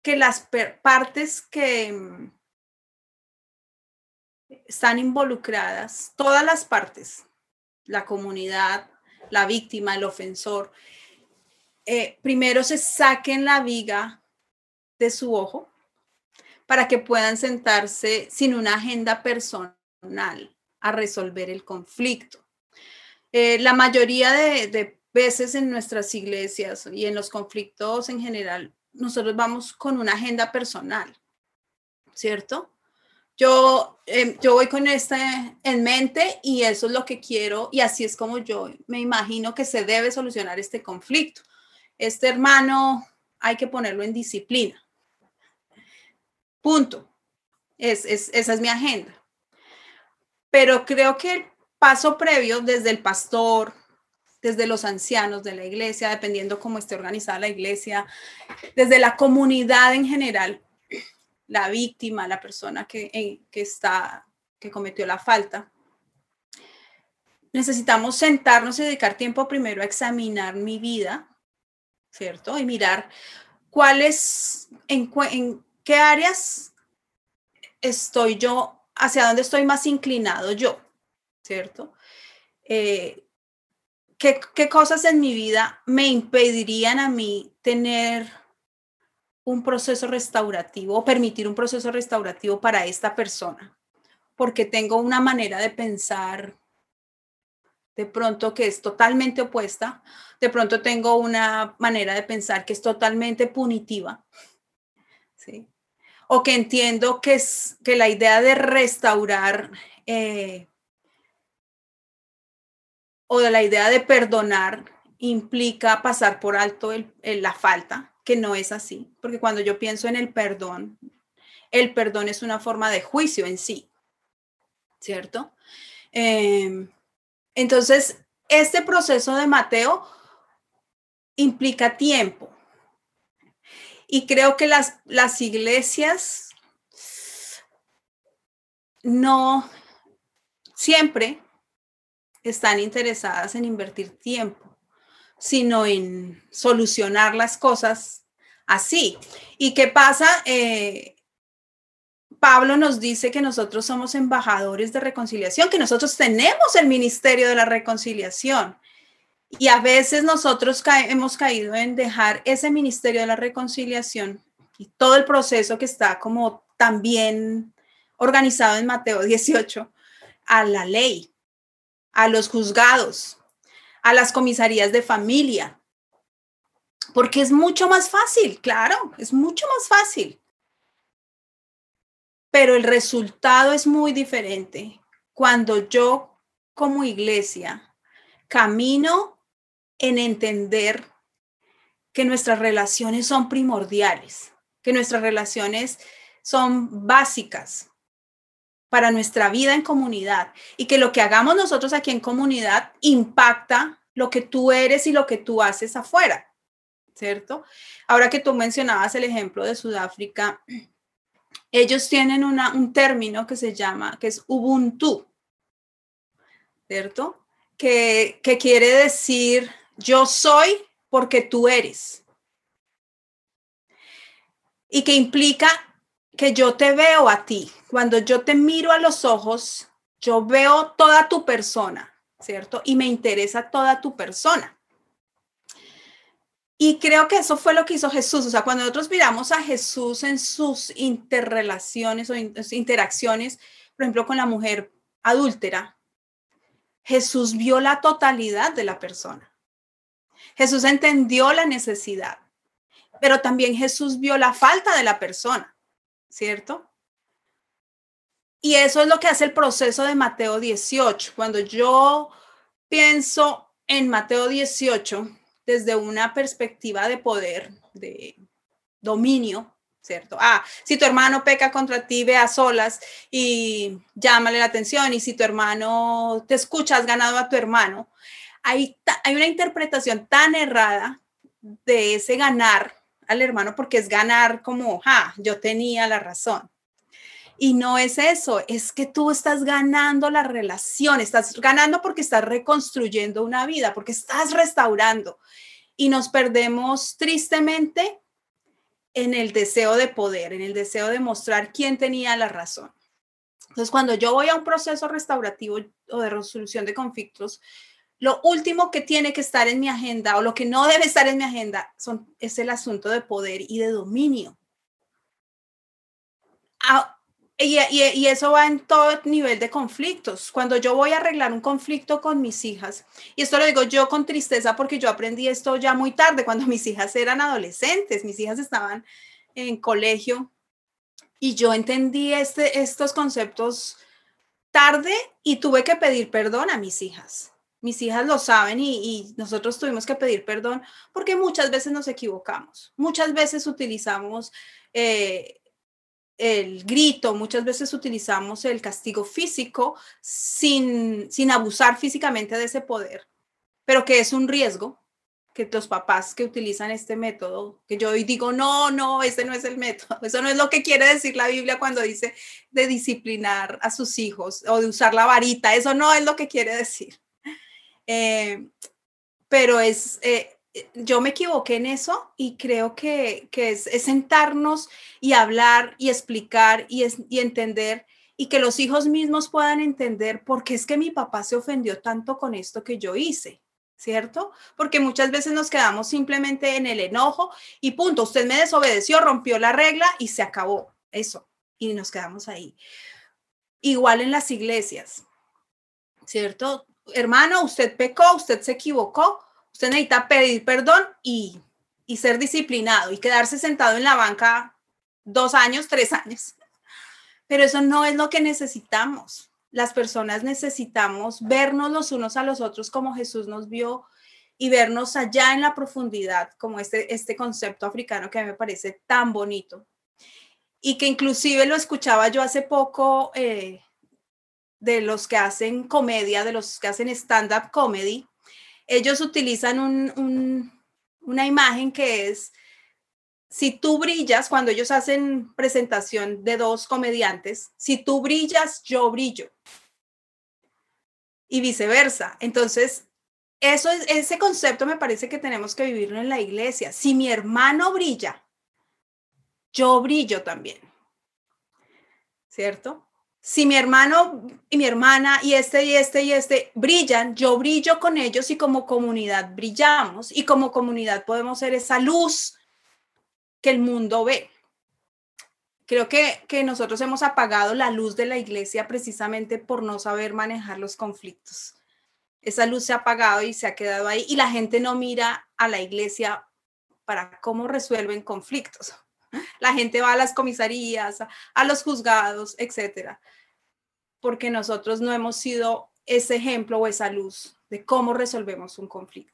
que las partes que mm, están involucradas, todas las partes, la comunidad, la víctima, el ofensor, eh, primero se saquen la viga de su ojo para que puedan sentarse sin una agenda personal a resolver el conflicto. Eh, la mayoría de, veces en nuestras iglesias y en los conflictos en general, nosotros vamos con una agenda personal, ¿cierto? Yo em, yo voy con este en mente y eso es lo que quiero y así es como yo me imagino que se debe solucionar este conflicto. Este hermano hay que ponerlo en disciplina. Punto. Es, esa es mi agenda. Pero creo que el paso previo desde el pastor, desde los ancianos de la iglesia, dependiendo cómo esté organizada la iglesia, desde la comunidad en general, la víctima, la persona que, que está, que cometió la falta. Necesitamos sentarnos y dedicar tiempo primero a examinar mi vida, ¿cierto? Y mirar cuáles, en qué áreas estoy yo, hacia dónde estoy más inclinado yo, ¿cierto? Eh, ¿qué, ¿Qué cosas en mi vida me impedirían a mí tener un proceso restaurativo o permitir un proceso restaurativo para esta persona? Porque tengo una manera de pensar de pronto que es totalmente opuesta, de pronto tengo una manera de pensar que es totalmente punitiva, ¿sí? O que entiendo que, es, que la idea de restaurar eh, o de la idea de perdonar implica pasar por alto la falta, que no es así, porque cuando yo pienso en el perdón, el perdón es una forma de juicio en sí, ¿cierto? Em, entonces, este proceso de Mateo implica tiempo. Y creo que las, las iglesias no siempre están interesadas en invertir tiempo, sino en solucionar las cosas así. ¿Y qué pasa? Eh, Pablo nos dice que nosotros somos embajadores de reconciliación, que nosotros tenemos el ministerio de la reconciliación. Y a veces nosotros hemos caído en dejar ese ministerio de la reconciliación y todo el proceso que está como también organizado en Mateo 18 a la ley, a los juzgados, a las comisarías de familia, porque es mucho más fácil, claro, es mucho más fácil. Pero el resultado es muy diferente. Cuando yo como iglesia camino en entender que nuestras relaciones son primordiales, que nuestras relaciones son básicas para nuestra vida en comunidad y que lo que hagamos nosotros aquí en comunidad impacta lo que tú eres y lo que tú haces afuera, ¿cierto? Ahora que tú mencionabas el ejemplo de Sudáfrica, ellos tienen un término que se llama, que es Ubuntu, ¿cierto? Que, que quiere decir yo soy porque tú eres. Y que implica que yo te veo a ti. Cuando yo te miro a los ojos, yo veo toda tu persona, ¿cierto? Y me interesa toda tu persona. Y creo que eso fue lo que hizo Jesús. O sea, cuando nosotros miramos a Jesús en sus interrelaciones o interacciones, por ejemplo, con la mujer adúltera, Jesús vio la totalidad de la persona. Jesús entendió la necesidad, pero también Jesús vio la falta de la persona, ¿cierto? Y eso es lo que hace el proceso de Mateo 18. Cuando yo pienso en Mateo 18, desde una perspectiva de poder, de dominio, ¿cierto? Ah, si tu hermano peca contra ti, ve a solas y llámale la atención. Y si tu hermano te escucha, has ganado a tu hermano. Hay, una interpretación tan errada de ese ganar al hermano porque es ganar como, ah, yo tenía la razón. Y no es eso, es que tú estás ganando la relación, estás ganando porque estás reconstruyendo una vida, porque estás restaurando. Y nos perdemos tristemente en el deseo de poder, en el deseo de mostrar quién tenía la razón. Entonces, cuando yo voy a un proceso restaurativo o de resolución de conflictos, lo último que tiene que estar en mi agenda o lo que no debe estar en mi agenda son, es el asunto de poder y de dominio. Ah, y, eso va en todo nivel de conflictos. Cuando yo voy a arreglar un conflicto con mis hijas, y esto lo digo yo con tristeza porque yo aprendí esto ya muy tarde, cuando mis hijas eran adolescentes, mis hijas estaban en colegio, Y yo entendí este, estos conceptos tarde y tuve que pedir perdón a mis hijas. Mis hijas lo saben y, nosotros tuvimos que pedir perdón porque muchas veces nos equivocamos, muchas veces utilizamos eh, el grito, muchas veces utilizamos el castigo físico sin, sin abusar físicamente de ese poder, pero que es un riesgo que los papás que utilizan este método, que yo digo, no, no, este no es el método, eso no es lo que quiere decir la Biblia cuando dice de disciplinar a sus hijos o de usar la varita, eso no es lo que quiere decir. Eh, pero es, eh, yo me equivoqué en eso y creo que, es, sentarnos y hablar y explicar y, y entender y que los hijos mismos puedan entender por qué es que mi papá se ofendió tanto con esto que yo hice. ¿cierto? Porque muchas veces nos quedamos simplemente en el enojo y punto, usted me desobedeció, rompió la regla y se acabó eso. Y nos quedamos ahí. Igual en las iglesias, ¿cierto? Hermano, usted pecó, usted se equivocó, usted necesita pedir perdón y, y ser disciplinado y quedarse sentado en la banca dos años, tres años. Pero eso no es lo que necesitamos las personas necesitamos vernos los unos a los otros como Jesús nos vio y vernos allá en la profundidad, como este, este concepto africano que a mí me parece tan bonito. Y que inclusive lo escuchaba yo hace poco eh, de los que hacen comedia, de los que hacen stand-up comedy. Ellos utilizan una imagen que es si tú brillas, cuando ellos hacen presentación de dos comediantes, si tú brillas, yo brillo. Y viceversa. Entonces, eso es, ese concepto me parece que tenemos que vivirlo en la iglesia. Si mi hermano brilla, yo brillo también. ¿Cierto? Si mi hermano y mi hermana y este y este y este brillan, yo brillo con ellos y como comunidad brillamos y como comunidad podemos ser esa luz que el mundo ve. Creo que, que nosotros hemos apagado la luz de la iglesia precisamente por no saber manejar los conflictos. Esa luz se ha apagado y se ha quedado ahí y la gente no mira a la iglesia para cómo resuelven conflictos. La gente va a las comisarías, a los juzgados, etcétera, porque nosotros no hemos sido ese ejemplo o esa luz de cómo resolvemos un conflicto.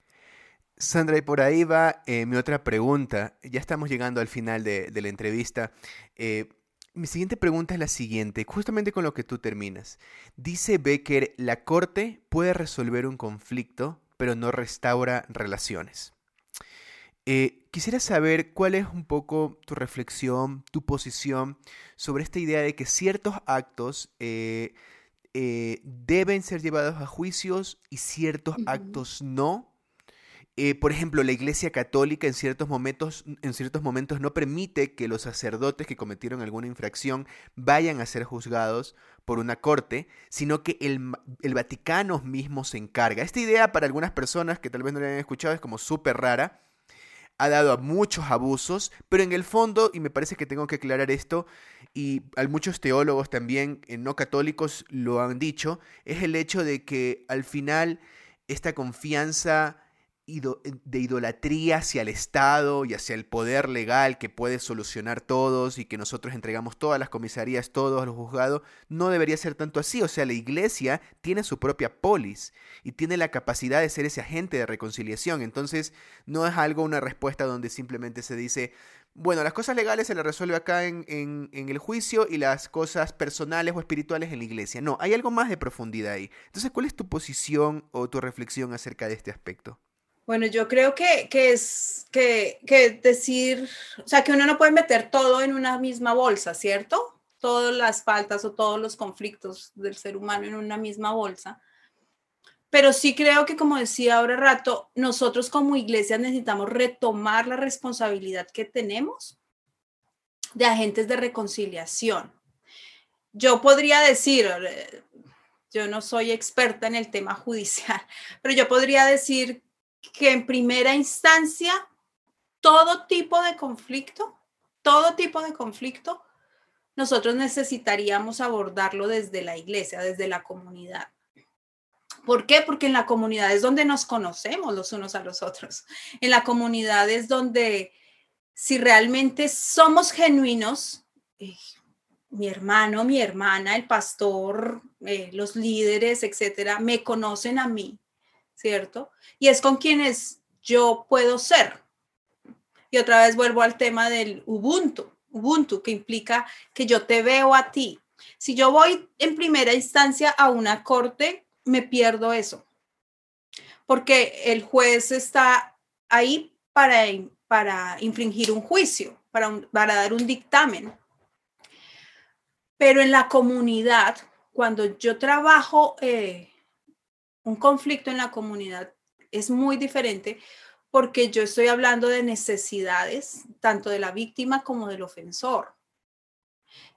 Sandra, y por ahí va eh, mi otra pregunta. Ya estamos llegando al final de, la entrevista. Eh, mi siguiente pregunta es la siguiente, justamente con lo que tú terminas. Dice Becker, la corte puede resolver un conflicto, pero no restaura relaciones. Eh, quisiera saber cuál es un poco tu reflexión, tu posición sobre esta idea de que ciertos actos deben ser llevados a juicios y ciertos actos no, eh, por ejemplo, la Iglesia Católica en ciertos, momentos, en ciertos momentos no permite que los sacerdotes que cometieron alguna infracción vayan a ser juzgados por una corte, sino que el, el Vaticano mismo se encarga. Esta idea para algunas personas que tal vez no la hayan escuchado es como súper rara, ha dado a muchos abusos, pero en el fondo, y me parece que tengo que aclarar esto, y a muchos teólogos también eh, no católicos lo han dicho, es el hecho de que al final esta confianza de idolatría hacia el Estado y hacia el poder legal que puede solucionar todos y que nosotros entregamos todas las comisarías, todos los juzgados, no debería ser tanto así. O sea, la iglesia tiene su propia polis y tiene la capacidad de ser ese agente de reconciliación. Entonces, no es algo, una respuesta donde simplemente se dice, bueno, las cosas legales se las resuelve acá en, en, en, el juicio y las cosas personales o espirituales en la iglesia. No, hay algo más de profundidad ahí. Entonces, ¿cuál es tu posición o tu reflexión acerca de este aspecto? Bueno, yo creo que, es que, decir, o sea, que uno no puede meter todo en una misma bolsa, ¿cierto? Todas las faltas o todos los conflictos del ser humano en una misma bolsa. Pero sí creo que, como decía ahora rato, nosotros como iglesia necesitamos retomar la responsabilidad que tenemos de agentes de reconciliación. Yo podría decir, eh, yo no soy experta en el tema judicial, pero yo podría decir que en primera instancia todo tipo de conflicto, todo tipo de conflicto, nosotros necesitaríamos abordarlo desde la iglesia, desde la comunidad. ¿Por qué? Porque en la comunidad es donde nos conocemos los unos a los otros. En la comunidad es donde si realmente somos genuinos, eh, mi hermano, mi hermana, el pastor, eh, los líderes, etcétera, me conocen a mí, ¿cierto? Y es con quienes yo puedo ser. Y otra vez vuelvo al tema del Ubuntu, Ubuntu, que implica que yo te veo a ti. Si yo voy en primera instancia a una corte, me pierdo eso, porque el juez está ahí para, para infringir un juicio, para, para dar un dictamen. Pero en la comunidad, cuando yo trabajo eh, un conflicto en la comunidad, es muy diferente porque yo estoy hablando de necesidades, tanto de la víctima como del ofensor.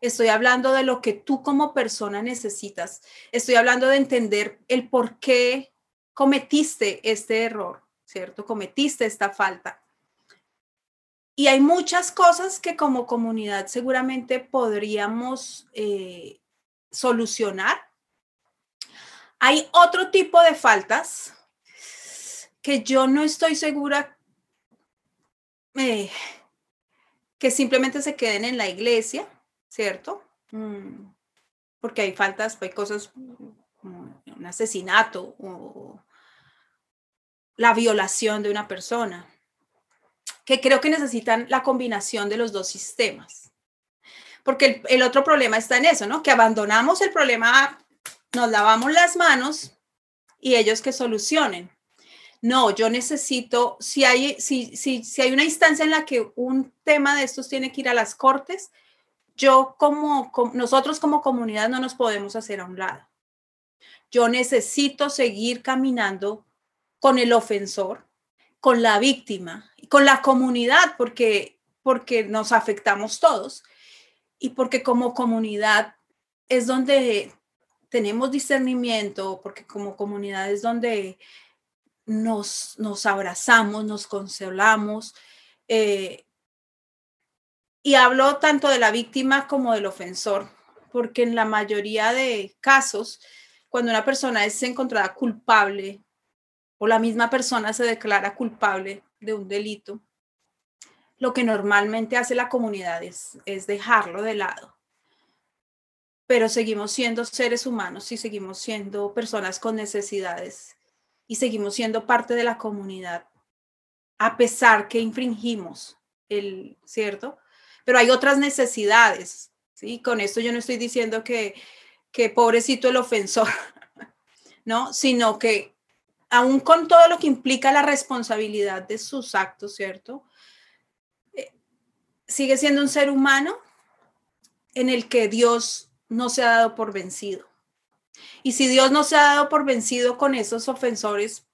Estoy hablando de lo que tú como persona necesitas. Estoy hablando de entender el por qué cometiste este error, ¿cierto? Cometiste esta falta. Y hay muchas cosas que como comunidad seguramente podríamos eh, solucionar. Hay otro tipo de faltas que yo no estoy segura eh, que simplemente se queden en la iglesia, ¿cierto? Mm, porque hay faltas, hay cosas, un asesinato o la violación de una persona, que creo que necesitan la combinación de los dos sistemas. Porque el, otro problema está en eso, ¿no? Que abandonamos el problema, nos lavamos las manos y ellos que solucionen. No, yo necesito, si hay, si, si, si hay una instancia en la que un tema de estos tiene que ir a las cortes, yo como, nosotros como comunidad no nos podemos hacer a un lado. Yo necesito seguir caminando con el ofensor, con la víctima, con la comunidad, porque, porque nos afectamos todos y porque como comunidad es donde tenemos discernimiento, porque como comunidad es donde nos, nos abrazamos, nos consolamos. Eh, y hablo tanto de la víctima como del ofensor, porque en la mayoría de casos, cuando una persona es encontrada culpable o la misma persona se declara culpable de un delito, lo que normalmente hace la comunidad es, es dejarlo de lado. Pero seguimos siendo seres humanos y seguimos siendo personas con necesidades y seguimos siendo parte de la comunidad, a pesar que infringimos el, ¿cierto? Pero hay otras necesidades, ¿sí? Con esto yo no estoy diciendo que, que pobrecito el ofensor, ¿no? Sino que aún con todo lo que implica la responsabilidad de sus actos, ¿cierto? Eh, sigue siendo un ser humano en el que Dios no se ha dado por vencido. Y si Dios no se ha dado por vencido con esos ofensores,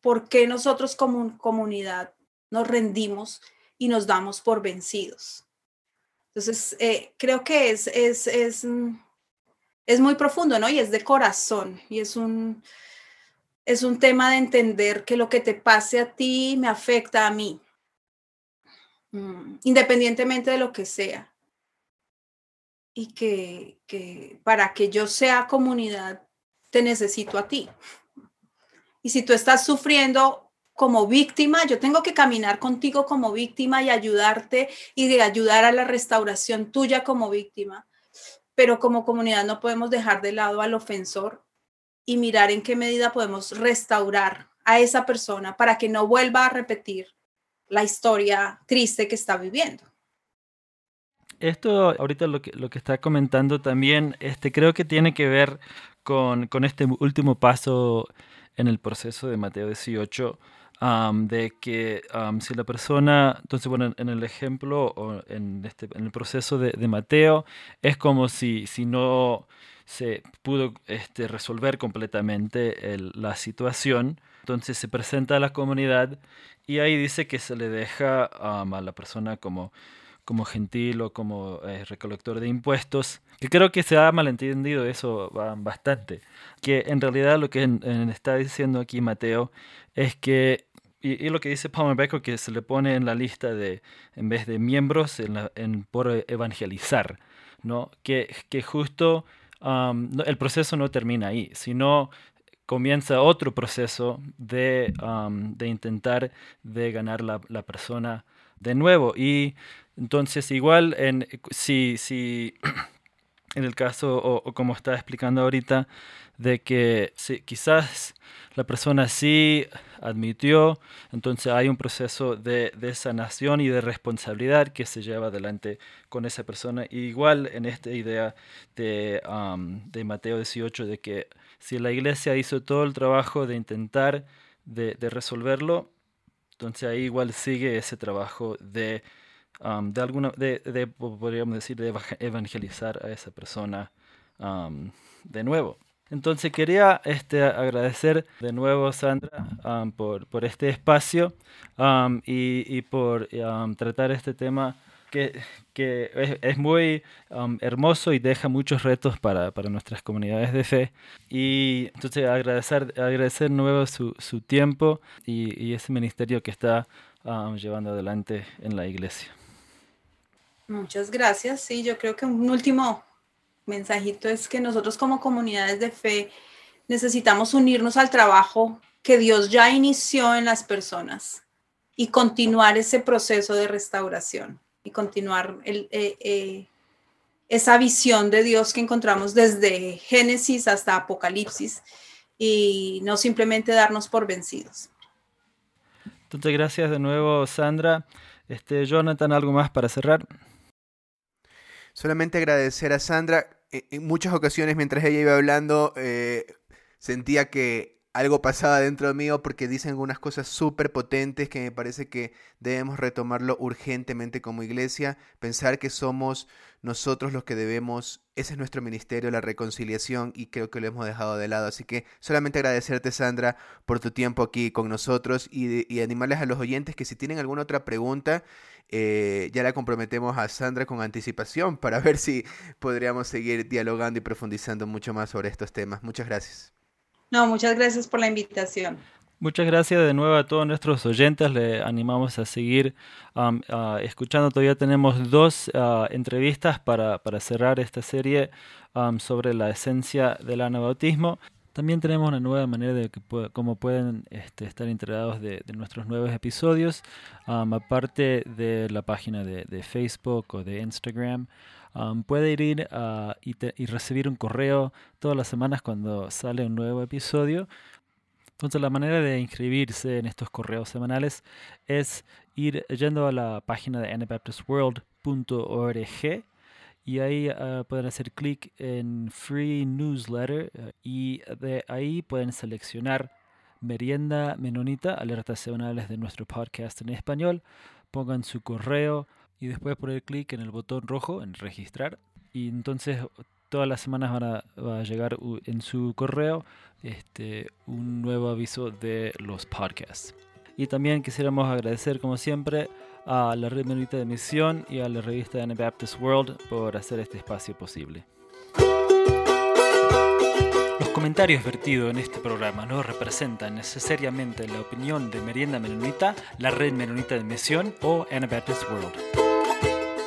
¿por qué nosotros como comunidad nos rendimos y nos damos por vencidos? Entonces, eh, creo que es, es, es, es, muy profundo, ¿no? Y es de corazón, y es un, es un tema de entender que lo que te pase a ti me afecta a mí, mm, independientemente de lo que sea y que, para que yo sea comunidad, te necesito a ti. Y si tú estás sufriendo como víctima, yo tengo que caminar contigo como víctima y ayudarte y de ayudar a la restauración tuya como víctima. Pero como comunidad no podemos dejar de lado al ofensor y mirar en qué medida podemos restaurar a esa persona para que no vuelva a repetir la historia triste que está viviendo esto ahorita lo que, lo que está comentando también, este, creo que tiene que ver con, este último paso en el proceso de Mateo 18, de que si la persona, entonces bueno, en el ejemplo o en, este, en el proceso de, Mateo, es como si, si no se pudo este, resolver completamente la situación, entonces se presenta a la comunidad y ahí dice que se le deja a la persona como como gentil o como eh, recolector de impuestos, que creo que se ha malentendido eso bastante, que en realidad lo que está diciendo aquí Mateo es que, y, lo que dice Palmer Becker, que se le pone en la lista de, en vez de miembros, en, por evangelizar, ¿no? que, que justo el proceso no termina ahí, sino comienza otro proceso de, de intentar de ganar la, la persona de nuevo. Y entonces, igual, en, si, si, en el caso, o, como está explicando ahorita, de que quizás la persona sí admitió, entonces hay un proceso de, sanación y de responsabilidad que se lleva adelante con esa persona. igual en esta idea de, de Mateo 18, de que si la iglesia hizo todo el trabajo de intentar de, resolverlo, entonces ahí igual sigue ese trabajo de, de alguna, de, podríamos decir, de evangelizar a esa persona de nuevo. Entonces quería este, agradecer de nuevo, Sandra, por, por, este espacio y, y, por tratar este tema que, que es, muy hermoso y deja muchos retos para, para, nuestras comunidades de fe. Y entonces agradecer, agradecer de nuevo su, su tiempo y, y, ese ministerio que está llevando adelante en la iglesia. Muchas gracias. Sí, yo creo que un último mensajito es que nosotros como comunidades de fe necesitamos unirnos al trabajo que Dios ya inició en las personas y continuar ese proceso de restauración y continuar el, eh, eh, esa visión de Dios que encontramos desde Génesis hasta Apocalipsis y no simplemente darnos por vencidos. Entonces, gracias de nuevo, Sandra. Este, Jonathan, ¿algo más para cerrar? Solamente agradecer a Sandra. En muchas ocasiones, mientras ella iba hablando, eh, sentía que algo pasaba dentro mío porque dicen algunas cosas súper potentes que me parece que debemos retomarlo urgentemente como iglesia, pensar que somos nosotros los que debemos, ese es nuestro ministerio, la reconciliación y creo que lo hemos dejado de lado. Así que solamente agradecerte Sandra por tu tiempo aquí con nosotros y, animarles a los oyentes que si tienen alguna otra pregunta, eh, ya la comprometemos a Sandra con anticipación para ver si podríamos seguir dialogando y profundizando mucho más sobre estos temas. Muchas gracias. No, muchas gracias por la invitación. Muchas gracias de nuevo a todos nuestros oyentes. Le animamos a seguir escuchando. Todavía tenemos dos entrevistas para, cerrar esta serie sobre la esencia del anabautismo. También tenemos una nueva manera de que, cómo pueden este, estar enterados de, nuestros nuevos episodios, aparte de la página de Facebook o de Instagram. Um, puede ir uh, y, recibir un correo todas las semanas cuando sale un nuevo episodio. Entonces la manera de inscribirse en estos correos semanales es ir yendo a la página de anabaptistworld.org y ahí uh, pueden hacer clic en Free Newsletter uh, y de ahí pueden seleccionar Merienda Menonita, alertas semanales de nuestro podcast en español, pongan su correo, y después poner clic en el botón rojo en registrar y entonces todas las semanas van a, va a llegar en su correo este, un nuevo aviso de los podcasts. Y también quisiéramos agradecer como siempre a la Red Menonita de Misión y a la revista Anabaptist World por hacer este espacio posible. Los comentarios vertidos en este programa no representan necesariamente la opinión de Merienda Menonita, la Red Menonita de Misión o Anabaptist World.